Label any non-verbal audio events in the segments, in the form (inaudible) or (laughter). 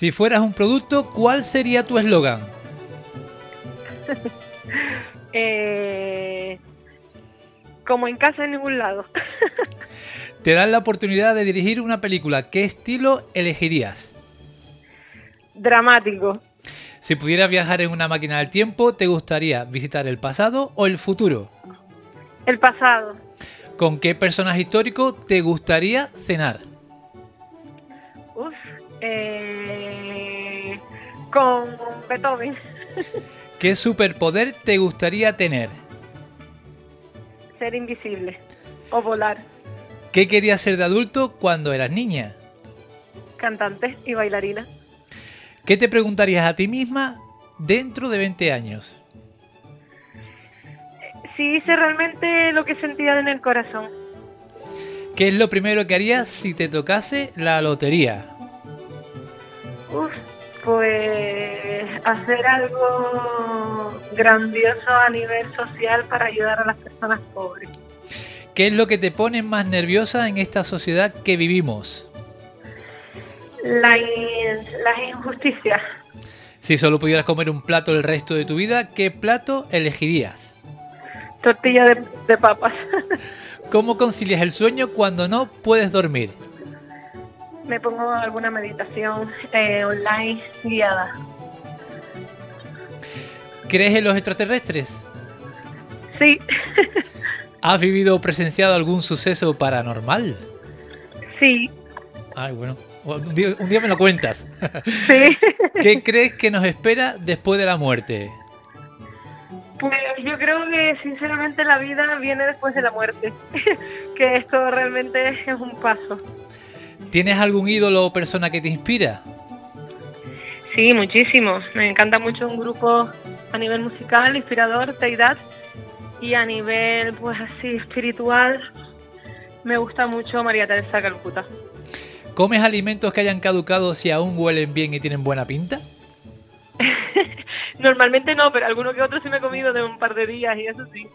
Si fueras un producto, ¿cuál sería tu eslogan? (laughs) Eh, como en casa en ningún lado. (laughs) Te dan la oportunidad de dirigir una película. ¿Qué estilo elegirías? Dramático. Si pudieras viajar en una máquina del tiempo, ¿te gustaría visitar el pasado o el futuro? El pasado. ¿Con qué personaje histórico te gustaría cenar? Uf, eh, con Beethoven. ¿Qué superpoder te gustaría tener? Ser invisible o volar. ¿Qué querías ser de adulto cuando eras niña? Cantante y bailarina. ¿Qué te preguntarías a ti misma dentro de 20 años? Si hice realmente lo que sentía en el corazón. ¿Qué es lo primero que harías si te tocase la lotería? Uf, pues hacer algo grandioso a nivel social para ayudar a las personas pobres. ¿Qué es lo que te pone más nerviosa en esta sociedad que vivimos? La, in- las injusticias. Si solo pudieras comer un plato el resto de tu vida, ¿qué plato elegirías? Tortilla de, de papas. (laughs) ¿Cómo concilias el sueño cuando no puedes dormir? Me pongo alguna meditación eh, online guiada. ¿Crees en los extraterrestres? Sí, (laughs) ¿Has vivido o presenciado algún suceso paranormal? sí, Ay, bueno, un día, un día me lo cuentas. sí. (laughs) ¿Qué crees que nos espera después de la muerte? Pues yo creo que sinceramente la vida viene después de la muerte. (laughs) que esto realmente es un paso. ¿Tienes algún ídolo o persona que te inspira? Sí, muchísimo. Me encanta mucho un grupo a nivel musical, inspirador, Teidad. Y a nivel, pues así, espiritual, me gusta mucho María Teresa Calcuta. ¿Comes alimentos que hayan caducado si aún huelen bien y tienen buena pinta? (laughs) Normalmente no, pero alguno que otro sí me he comido de un par de días y eso sí.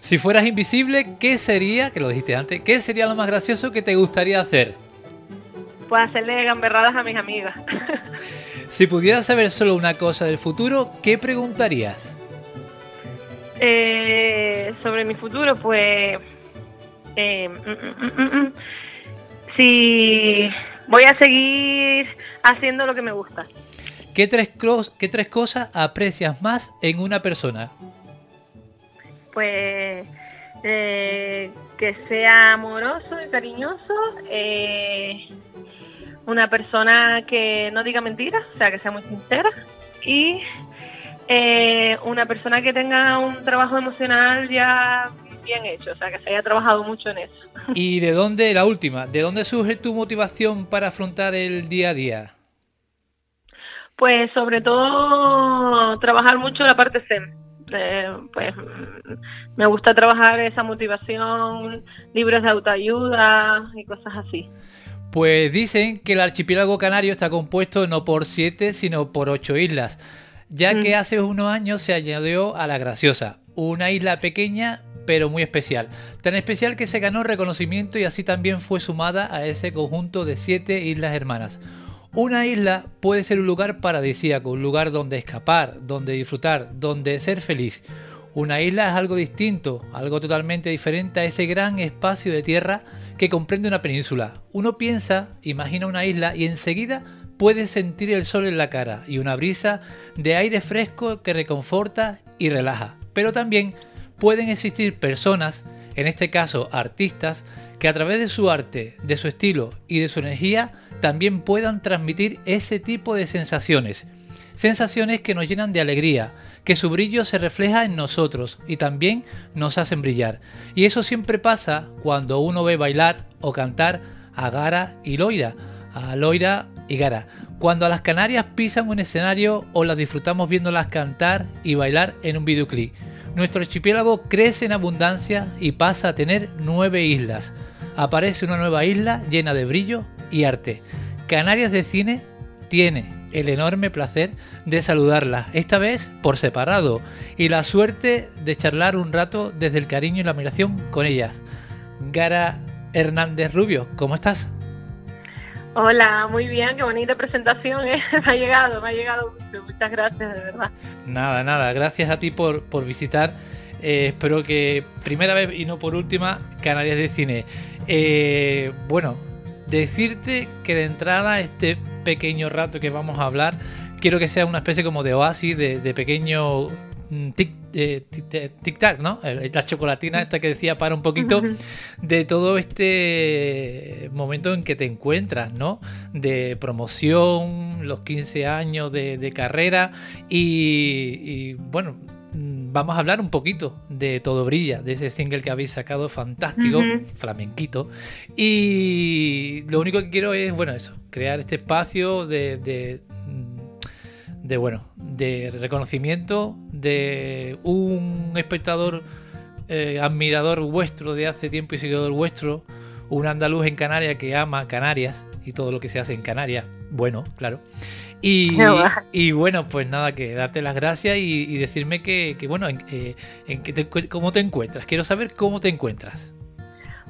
Si fueras invisible, ¿qué sería, que lo dijiste antes, qué sería lo más gracioso que te gustaría hacer? Pues hacerle gamberradas a mis amigas. (laughs) Si pudieras saber solo una cosa del futuro, ¿qué preguntarías? Eh, sobre mi futuro, pues... eh, mm, mm, mm, si voy a seguir haciendo lo que me gusta. ¿Qué tres, qué tres cosas aprecias más en una persona? Pues eh, que sea amoroso y cariñoso, eh, una persona que no diga mentiras, o sea, que sea muy sincera y eh, una persona que tenga un trabajo emocional ya bien hecho, o sea, que se haya trabajado mucho en eso. (laughs) ¿Y de dónde, la última, de dónde surge tu motivación para afrontar el día a día? Pues sobre todo trabajar mucho la parte SEM. Eh, pues me gusta trabajar esa motivación, libros de autoayuda y cosas así. Pues dicen que el archipiélago canario está compuesto no por siete, sino por ocho islas, ya Mm. que hace unos años se añadió a la Graciosa, una isla pequeña pero muy especial, tan especial que se ganó reconocimiento y así también fue sumada a ese conjunto de siete islas hermanas. Una isla puede ser un lugar paradisíaco, un lugar donde escapar, donde disfrutar, donde ser feliz. Una isla es algo distinto, algo totalmente diferente a ese gran espacio de tierra que comprende una península. Uno piensa, imagina una isla y enseguida puede sentir el sol en la cara y una brisa de aire fresco que reconforta y relaja. Pero también pueden existir personas, en este caso artistas, que a través de su arte, de su estilo y de su energía también puedan transmitir ese tipo de sensaciones. Sensaciones que nos llenan de alegría, que su brillo se refleja en nosotros y también nos hacen brillar. Y eso siempre pasa cuando uno ve bailar o cantar a Gara y Loira, a Loira y Gara. Cuando a las Canarias pisan un escenario o las disfrutamos viéndolas cantar y bailar en un videoclip. Nuestro archipiélago crece en abundancia y pasa a tener nueve islas. Aparece una nueva isla llena de brillo y arte. Canarias de Cine tiene el enorme placer de saludarla, esta vez por separado, y la suerte de charlar un rato desde el cariño y la admiración con ellas. Gara Hernández Rubio, ¿cómo estás? Hola, muy bien, qué bonita presentación, ¿eh? (laughs) me ha llegado, me ha llegado muchas gracias, de verdad. Nada, nada, gracias a ti por, por visitar, eh, espero que primera vez y no por última, Canarias de Cine. Eh, bueno, decirte que de entrada este pequeño rato que vamos a hablar, quiero que sea una especie como de oasis, de, pequeño mm, tic, eh, tic, tac, ¿no? La chocolatina esta que decía para un poquito de todo este momento en que te encuentras, ¿no? De promoción, los 15 años de, carrera y bueno, Mm, vamos a hablar un poquito de Todo Brilla, de ese single que habéis sacado, fantástico, flamenquito. Y lo único que quiero es, bueno, eso, crear este espacio de, de, mm, bueno, de reconocimiento de un espectador eh, admirador vuestro de hace tiempo y seguidor vuestro, un andaluz en Canarias que ama Canarias y todo lo que se hace en Canarias, bueno, claro. Y, (laughs) bueno, pues nada, que darte las gracias y, decirme que, bueno, en, eh, cómo te encuentras. Quiero saber cómo te encuentras.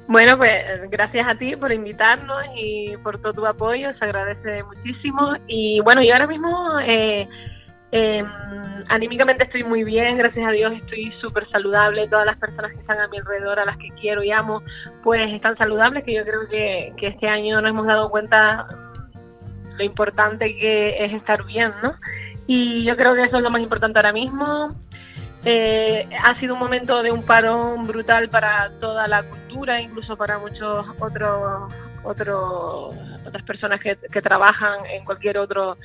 Bueno, pues gracias a ti por invitarnos y por todo tu apoyo, se agradece muchísimo. Y bueno, yo ahora mismo eh, em, anímicamente estoy muy bien, gracias a Dios estoy súper saludable. Todas las personas que están a mi alrededor, a las que quiero y amo, pues están saludables, que yo creo que, este año nos hemos dado cuenta lo importante que es estar bien, ¿no? Y yo creo que eso es lo más importante ahora mismo. Eh, ha sido un momento de un parón brutal para toda la cultura, incluso para muchos otros otros otras personas que, que, trabajan en cualquier otro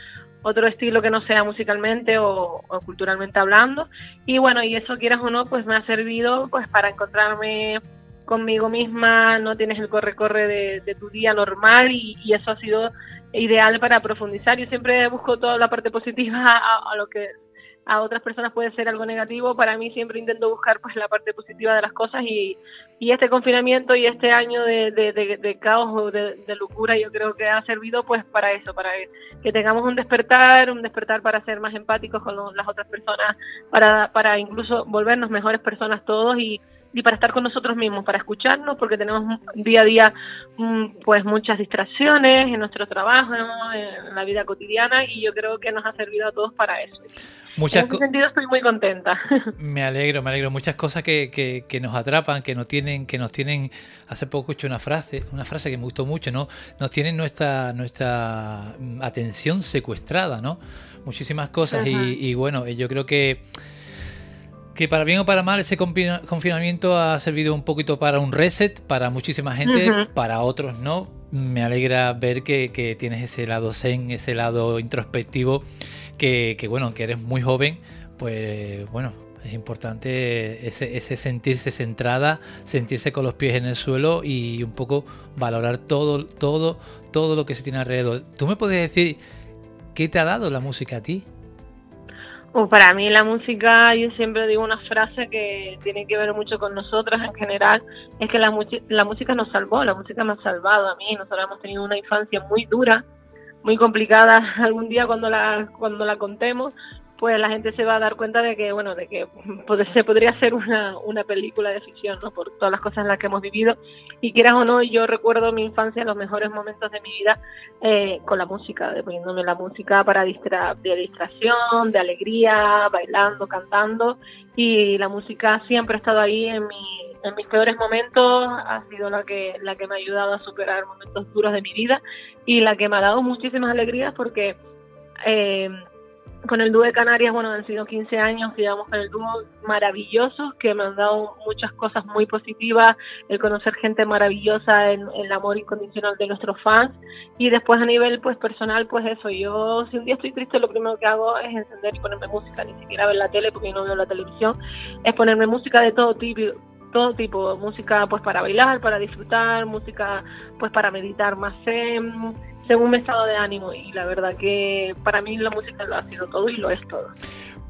otro estilo que no sea musicalmente o, culturalmente hablando y bueno y eso quieras o no pues me ha servido pues para encontrarme conmigo misma no tienes el corre corre de, de tu día normal y, y, eso ha sido ideal para profundizar. Yo siempre busco toda la parte positiva a, lo que a otras personas puede ser algo negativo. Para mí siempre intento buscar pues la parte positiva de las cosas y, y este confinamiento y este año de, de, caos o de, locura yo creo que ha servido pues para eso, para que tengamos un despertar, un despertar para ser más empáticos con las otras personas, para, para incluso volvernos mejores personas todos y y para estar con nosotros mismos, para escucharnos, porque tenemos día a día mm, pues muchas distracciones en nuestro trabajo, en la vida cotidiana y yo creo que nos ha servido a todos para eso. Muchas en ese sentido estoy muy contenta. (laughs) Me alegro, me alegro. Muchas cosas que, que, nos atrapan, que nos tienen, que nos tienen. Hace poco escuché una frase, una frase que me gustó mucho, ¿no? Nos tienen nuestra, nuestra mm, atención secuestrada, ¿no? Muchísimas cosas. Y, y bueno, yo creo que que para bien o para mal ese confinamiento ha servido un poquito para un reset para muchísima gente, para otros no. Me alegra ver que, tienes ese lado zen, ese lado introspectivo, que, bueno, que eres muy joven, pues bueno, es importante ese, ese, sentirse centrada, sentirse con los pies en el suelo y un poco valorar todo, todo, todo lo que se tiene alrededor. ¿Tú me puedes decir qué te ha dado la música a ti? Pues para mí la música, yo siempre digo una frase que tiene que ver mucho con nosotras en general, es que la, la música nos salvó, la música me ha salvado a mí, nosotros hemos tenido una infancia muy dura, muy complicada. (laughs) Algún día cuando la, cuando la contemos, pues la gente se va a dar cuenta de que, bueno, de que se podría hacer una, una película de ficción, ¿no? Por todas las cosas en las que hemos vivido. Y quieras o no, yo recuerdo mi infancia, los mejores momentos de mi vida eh, con la música, poniéndome la música para distra de distracción, de alegría, bailando, cantando. Y la música siempre ha estado ahí en mi en mis peores momentos ha sido la que la que me ha ayudado a superar momentos duros de mi vida y la que me ha dado muchísimas alegrías porque eh, con el dúo de Canarias, bueno, han sido 15 años llevamos con el dúo maravillosos, que me han dado muchas cosas muy positivas, el conocer gente maravillosa, en, el amor incondicional de nuestros fans, y después a nivel pues personal, pues eso, yo si un día estoy triste, lo primero que hago es encender y ponerme música, ni siquiera ver la tele porque no veo la televisión, es ponerme música de todo tipo, todo tipo, música pues para bailar, para disfrutar, música pues para meditar más según mi estado de ánimo y la verdad que para mí la música lo ha sido todo y lo es todo.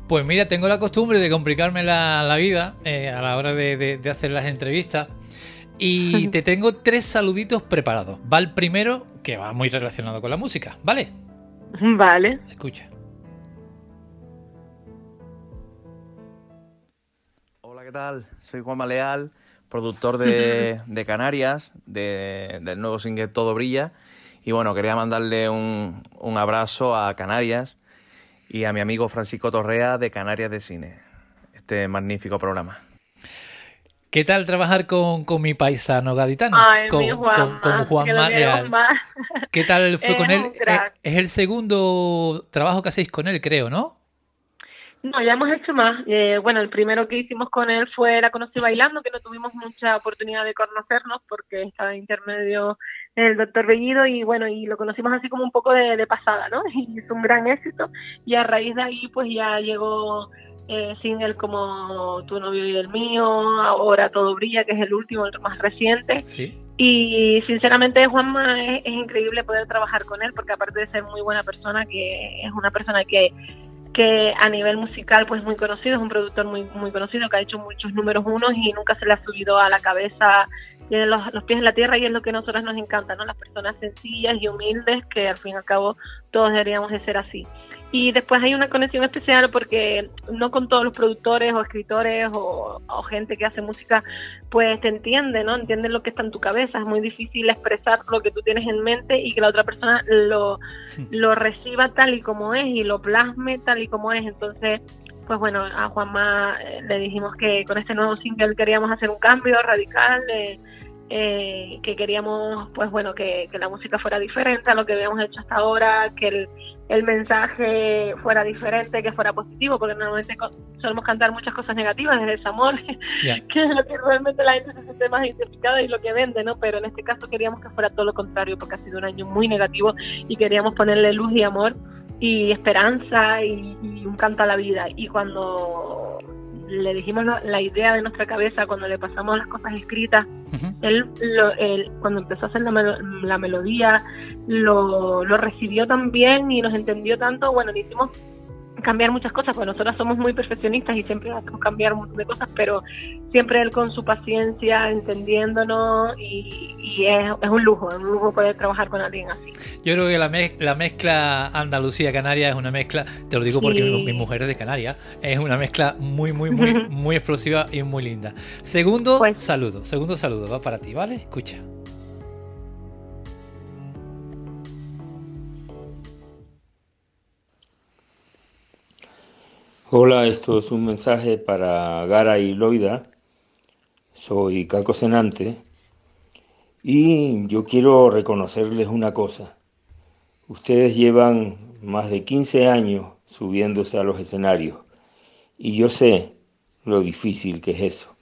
Pues mira, tengo la costumbre de complicarme la, vida eh, a la hora de, hacer las entrevistas y (laughs) te tengo tres saluditos preparados. Va el primero, que va muy relacionado con la música, ¿vale? Vale. Escucha. Hola, ¿qué tal? Soy Juan Leal, productor de, (laughs) Canarias, del nuevo single Todo Brilla y bueno, quería mandarle un, abrazo a Canarias y a mi amigo Francisco Torrea de Canarias de Cine, este magnífico programa. ¿Qué tal trabajar con, mi paisano gaditano? con, Juan con, Juan (laughs) ¿Qué tal fue con él? Eh, es el segundo trabajo que hacéis con él, creo, ¿no? No, ya hemos hecho más. Eh, bueno, el primero que hicimos con él fue La Conocí Bailando, que no tuvimos mucha oportunidad de conocernos porque estaba en intermedio el doctor Bellido y bueno, y lo conocimos así como un poco de, pasada, ¿no? (laughs) Y hizo un gran éxito y a raíz de ahí pues ya llegó eh, single como Tu novio y el mío, ahora Todo Brilla, que es el último, el más reciente. Sí. Y sinceramente Juanma es, es increíble poder trabajar con él porque aparte de ser muy buena persona, que es una persona que que a nivel musical pues muy conocido, es un productor muy muy conocido que ha hecho muchos números unos y nunca se le ha subido a la cabeza, tiene los, los pies en la tierra y es lo que a nosotros nos encanta, ¿no? Las personas sencillas y humildes que al fin y al cabo todos deberíamos de ser así. Y después hay una conexión especial porque no con todos los productores o escritores o, gente que hace música, pues te entiende, ¿no? Entienden lo que está en tu cabeza. Es muy difícil expresar lo que tú tienes en mente y que la otra persona lo, lo reciba tal y como es y lo plasme tal y como es. Entonces, pues bueno, a Juanma eh, le dijimos que con este nuevo single queríamos hacer un cambio radical. de eh, que queríamos, pues bueno, que, la música fuera diferente a lo que habíamos hecho hasta ahora, que el, el mensaje fuera diferente, que fuera positivo, porque normalmente solemos cantar muchas cosas negativas desde ese amor, (laughs) que es lo que realmente la gente se siente más identificada y lo que vende, ¿no? Pero en este caso queríamos que fuera todo lo contrario, porque ha sido un año muy negativo y queríamos ponerle luz y amor y esperanza y, y un canto a la vida. Y cuando le dijimos la idea de nuestra cabeza cuando le pasamos las cosas escritas. él, cuando empezó a hacer la, melodía, lo, lo, recibió tan bien y nos entendió tanto. Bueno, le hicimos cambiar muchas cosas, porque nosotros somos muy perfeccionistas y siempre hacemos cambiar un montón de cosas, pero siempre él con su paciencia, entendiéndonos y, es, un lujo, es un lujo poder trabajar con alguien así. Yo creo que la, la mezcla Andalucía-Canaria es una mezcla, te lo digo porque mi, mujer es de Canarias, es una mezcla muy, muy, muy, (laughs) muy explosiva y muy linda. Segundo pues saludo, segundo saludo, va para ti, ¿vale? Escucha. Hola, esto es un mensaje para Gara y Loida. Soy Caco Senante y yo quiero reconocerles una cosa. Ustedes llevan más de 15 años subiéndose a los escenarios y yo sé lo difícil que es eso.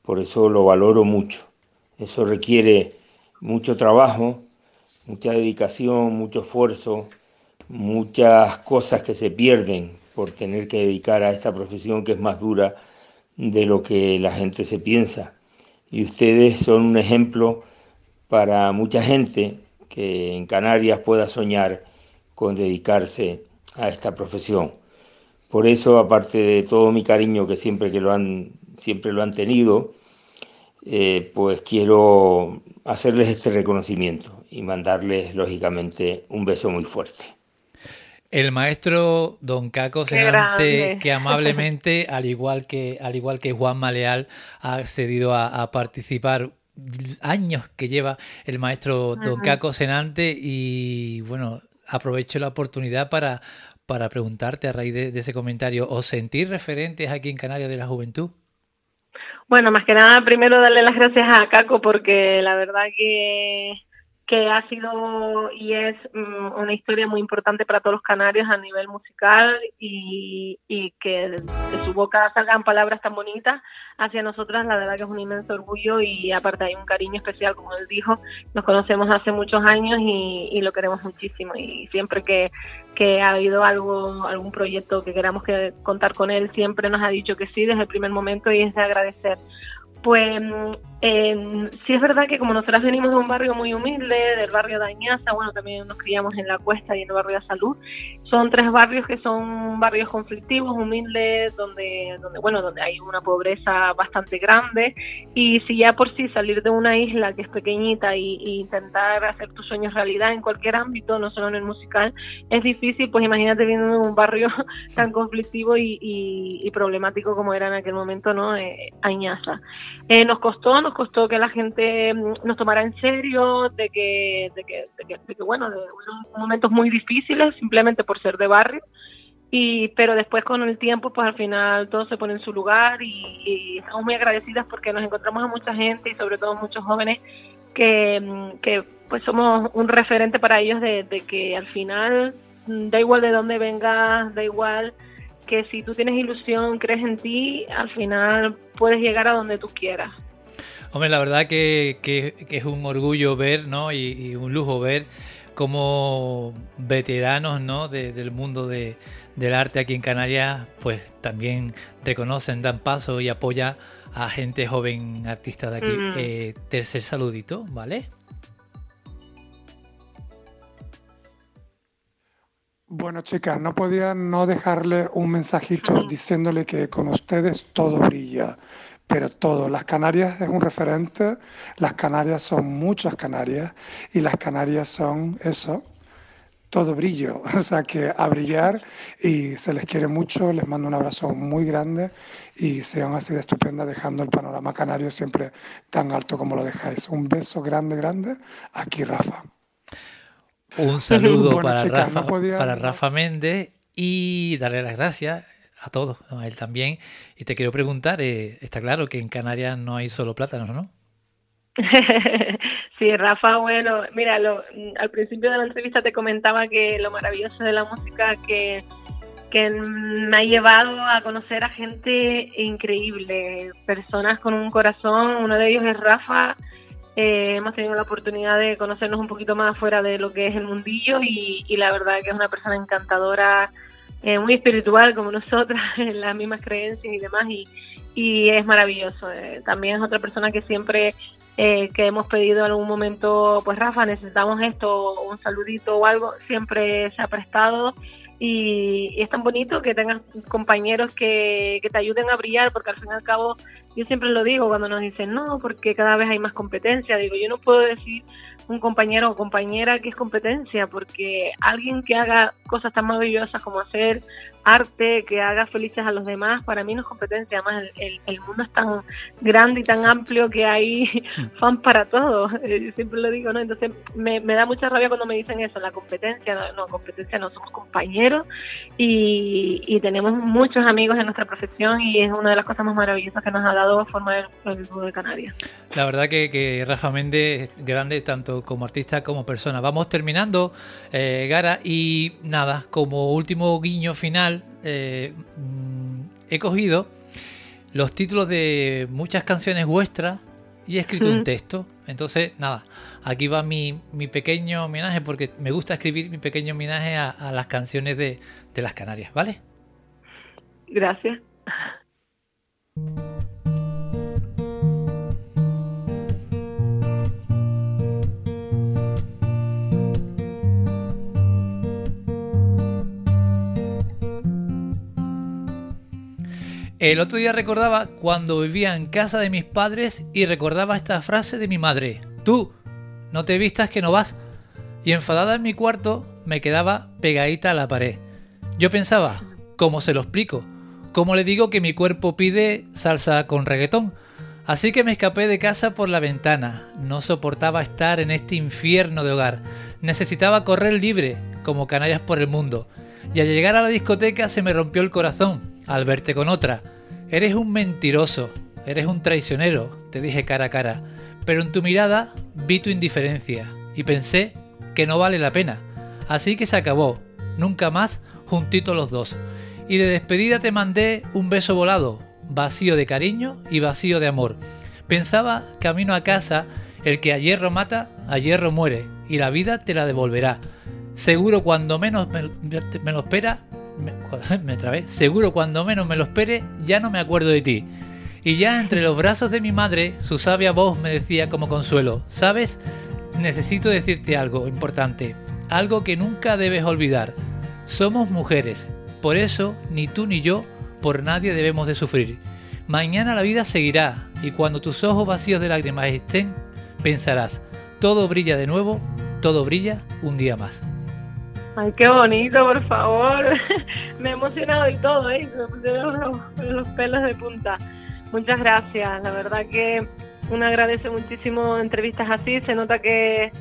Por eso lo valoro mucho. Eso requiere mucho trabajo, mucha dedicación, mucho esfuerzo, muchas cosas que se pierden por tener que dedicar a esta profesión que es más dura de lo que la gente se piensa. Y ustedes son un ejemplo para mucha gente que en Canarias pueda soñar con dedicarse a esta profesión. Por eso, aparte de todo mi cariño que siempre que lo han, siempre lo han tenido, eh, pues quiero hacerles este reconocimiento y mandarles, lógicamente, un beso muy fuerte. El maestro Don Caco Senante, que amablemente, (laughs) al igual que, al igual que Juan Maleal, ha accedido a, participar años que lleva el maestro Don Caco Senante y bueno, aprovecho la oportunidad para, para preguntarte a raíz de, ese comentario, ¿os sentís referentes aquí en Canarias de la juventud? Bueno, más que nada, primero darle las gracias a Caco porque la verdad que que ha sido y es mm, una historia muy importante para todos los canarios a nivel musical y, y que de, su boca salgan palabras tan bonitas hacia nosotras, la verdad que es un inmenso orgullo y aparte hay un cariño especial, como él dijo, nos conocemos hace muchos años y, y lo queremos muchísimo y siempre que, que ha habido algo, algún proyecto que queramos que contar con él, siempre nos ha dicho que sí desde el primer momento y es de agradecer. Pues eh, sí es verdad que como nosotras venimos de un barrio muy humilde, del barrio de Añaza, bueno, también nos criamos en la Cuesta y en el barrio de Salud, son tres barrios que son barrios conflictivos, humildes, donde, donde bueno, donde hay una pobreza bastante grande y si ya por sí salir de una isla que es pequeñita y, intentar hacer tus sueños realidad en cualquier ámbito, no solo en el musical, es difícil, pues imagínate viendo un barrio (laughs) tan conflictivo y, problemático como era en aquel momento, ¿no? Eh, Añaza. Eh, nos costó, costó que la gente mm, nos tomara en serio, de que, de que, de que, bueno, de momentos muy difíciles simplemente por ser de barrio. Y, pero después con el tiempo, pues al final todo se pone en su lugar y, estamos muy agradecidas porque nos encontramos a mucha gente y sobre todo muchos jóvenes que, mm, que pues somos un referente para ellos de, de que al final mm, da igual de dónde vengas, da igual que si tú tienes ilusión, crees en ti, al final puedes llegar a donde tú quieras. Hombre, la verdad que, es un orgullo ver, ¿no? Y, un lujo ver cómo veteranos, ¿no? del mundo del arte aquí en Canarias, pues también reconocen, dan paso y apoya a gente joven artista de aquí. Mm. Eh, tercer saludito, ¿vale? Bueno, chicas, no podía no dejarle un mensajito diciéndole que con ustedes todo brilla pero todo. Las Canarias es un referente, las Canarias son muchas Canarias y las Canarias son eso, todo brillo, (laughs) o sea que a brillar y se les quiere mucho, les mando un abrazo muy grande y sean así de estupenda dejando el panorama canario siempre tan alto como lo dejáis. Un beso grande, grande, aquí Rafa. Un saludo (laughs) para, Rafa, para Rafa Méndez y darle las gracias a todos, a él también. Y te quiero preguntar, eh, está claro que en Canarias no hay solo plátanos, ¿no? (laughs) sí, Rafa, bueno, mira, al principio de la entrevista te comentaba que lo maravilloso de la música que, que me ha llevado a conocer a gente increíble, personas con un corazón, uno de ellos es Rafa, eh, hemos tenido la oportunidad de conocernos un poquito más fuera de lo que es el mundillo y, y la verdad que es una persona encantadora, eh, muy espiritual como nosotras, (laughs) en las mismas creencias y demás, y, y es maravilloso. Eh, también es otra persona que siempre eh, que hemos pedido en algún momento, pues Rafa, necesitamos esto, un saludito o algo, siempre se ha prestado. Y, es tan bonito que tengas compañeros que, que te ayuden a brillar, porque al fin y al cabo, yo siempre lo digo cuando nos dicen, no, porque cada vez hay más competencia, digo, yo no puedo decir un compañero o compañera que es competencia, porque alguien que haga cosas tan maravillosas como hacer arte, que haga felices a los demás, para mí no es competencia, además el, el, mundo es tan grande y tan amplio que hay (laughs) (laughs) fan para todo, eh, siempre lo digo, ¿no? Entonces me, me, da mucha rabia cuando me dicen eso, la competencia, no, competencia no, somos compañeros y, y, tenemos muchos amigos en nuestra profesión y es una de las cosas más maravillosas que nos ha dado formar el, el de Canarias. La verdad que, que Rafa Méndez, grande tanto como artista como persona. Vamos terminando, eh, Gara, y nada, como último guiño final, eh, mm, he cogido los títulos de muchas canciones vuestras y he escrito un texto. Entonces, nada, aquí va mi, pequeño homenaje, porque me gusta escribir mi pequeño homenaje a, a las canciones de, de las Canarias, ¿vale? Gracias. El otro día recordaba cuando vivía en casa de mis padres y recordaba esta frase de mi madre. Tú, no te vistas que no vas. Y enfadada en mi cuarto me quedaba pegadita a la pared. Yo pensaba, ¿cómo se lo explico? ¿Cómo le digo que mi cuerpo pide salsa con reggaetón? Así que me escapé de casa por la ventana. No soportaba estar en este infierno de hogar. Necesitaba correr libre, como canallas por el mundo. Y al llegar a la discoteca se me rompió el corazón al verte con otra. Eres un mentiroso, eres un traicionero, te dije cara a cara. Pero en tu mirada vi tu indiferencia y pensé que no vale la pena. Así que se acabó. Nunca más juntitos los dos. Y de despedida te mandé un beso volado, vacío de cariño y vacío de amor. Pensaba, camino a casa, el que a hierro mata, a hierro muere, y la vida te la devolverá. Seguro cuando menos me, lo espera, me, (laughs) seguro cuando menos me lo espere, ya no me acuerdo de ti. Y ya entre los brazos de mi madre, su sabia voz me decía como consuelo, ¿sabes? Necesito decirte algo importante, algo que nunca debes olvidar. Somos mujeres, por eso ni tú ni yo, por nadie debemos de sufrir. Mañana la vida seguirá y cuando tus ojos vacíos de lágrimas estén, pensarás, todo brilla de nuevo, todo brilla un día más. Ay, qué bonito, por favor. (laughs) me he emocionado y todo, ¿eh? Me pusieron los, los pelos de punta. Muchas gracias. La verdad que uno agradece muchísimo entrevistas así. Se nota que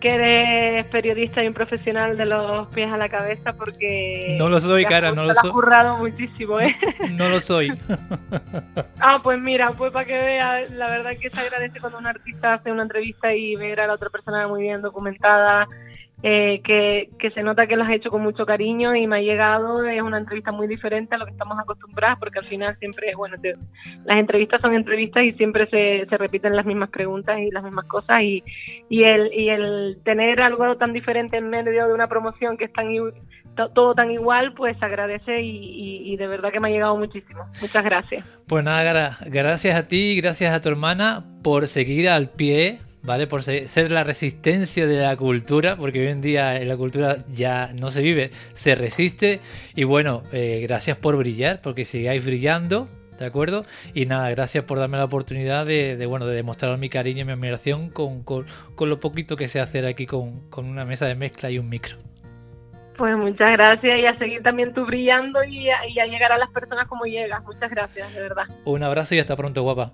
que eres periodista y un profesional de los pies a la cabeza porque... No lo soy, cara, no lo soy. currado muchísimo, ¿eh? (laughs) No lo soy. (laughs) ah, pues mira, pues para que veas, la verdad que se agradece cuando un artista hace una entrevista y ver a la otra persona muy bien documentada, eh, que, se nota que lo has hecho con mucho cariño y me ha llegado, es una entrevista muy diferente a lo que estamos acostumbrados porque al final siempre, bueno, las entrevistas son entrevistas y siempre se, se repiten las mismas preguntas y las mismas cosas y, y, el, y el tener algo tan diferente en medio de una promoción que es tan todo tan igual, pues agradece y, y, de verdad que me ha llegado muchísimo. Muchas gracias. Pues nada, gracias a ti, gracias a tu hermana por seguir al pie ¿vale? Por ser la resistencia de la cultura, porque hoy en día la cultura ya no se vive, se resiste. Y bueno, eh, gracias por brillar, porque sigáis brillando, ¿de acuerdo? Y nada, gracias por darme la oportunidad de, bueno, de demostrar mi cariño y mi admiración con, lo poquito que sé hacer aquí con, una mesa de mezcla y un micro. Pues muchas gracias y a seguir también tú brillando y a, y a llegar a las personas como llegas. Muchas gracias, de verdad. Un abrazo y hasta pronto, guapa.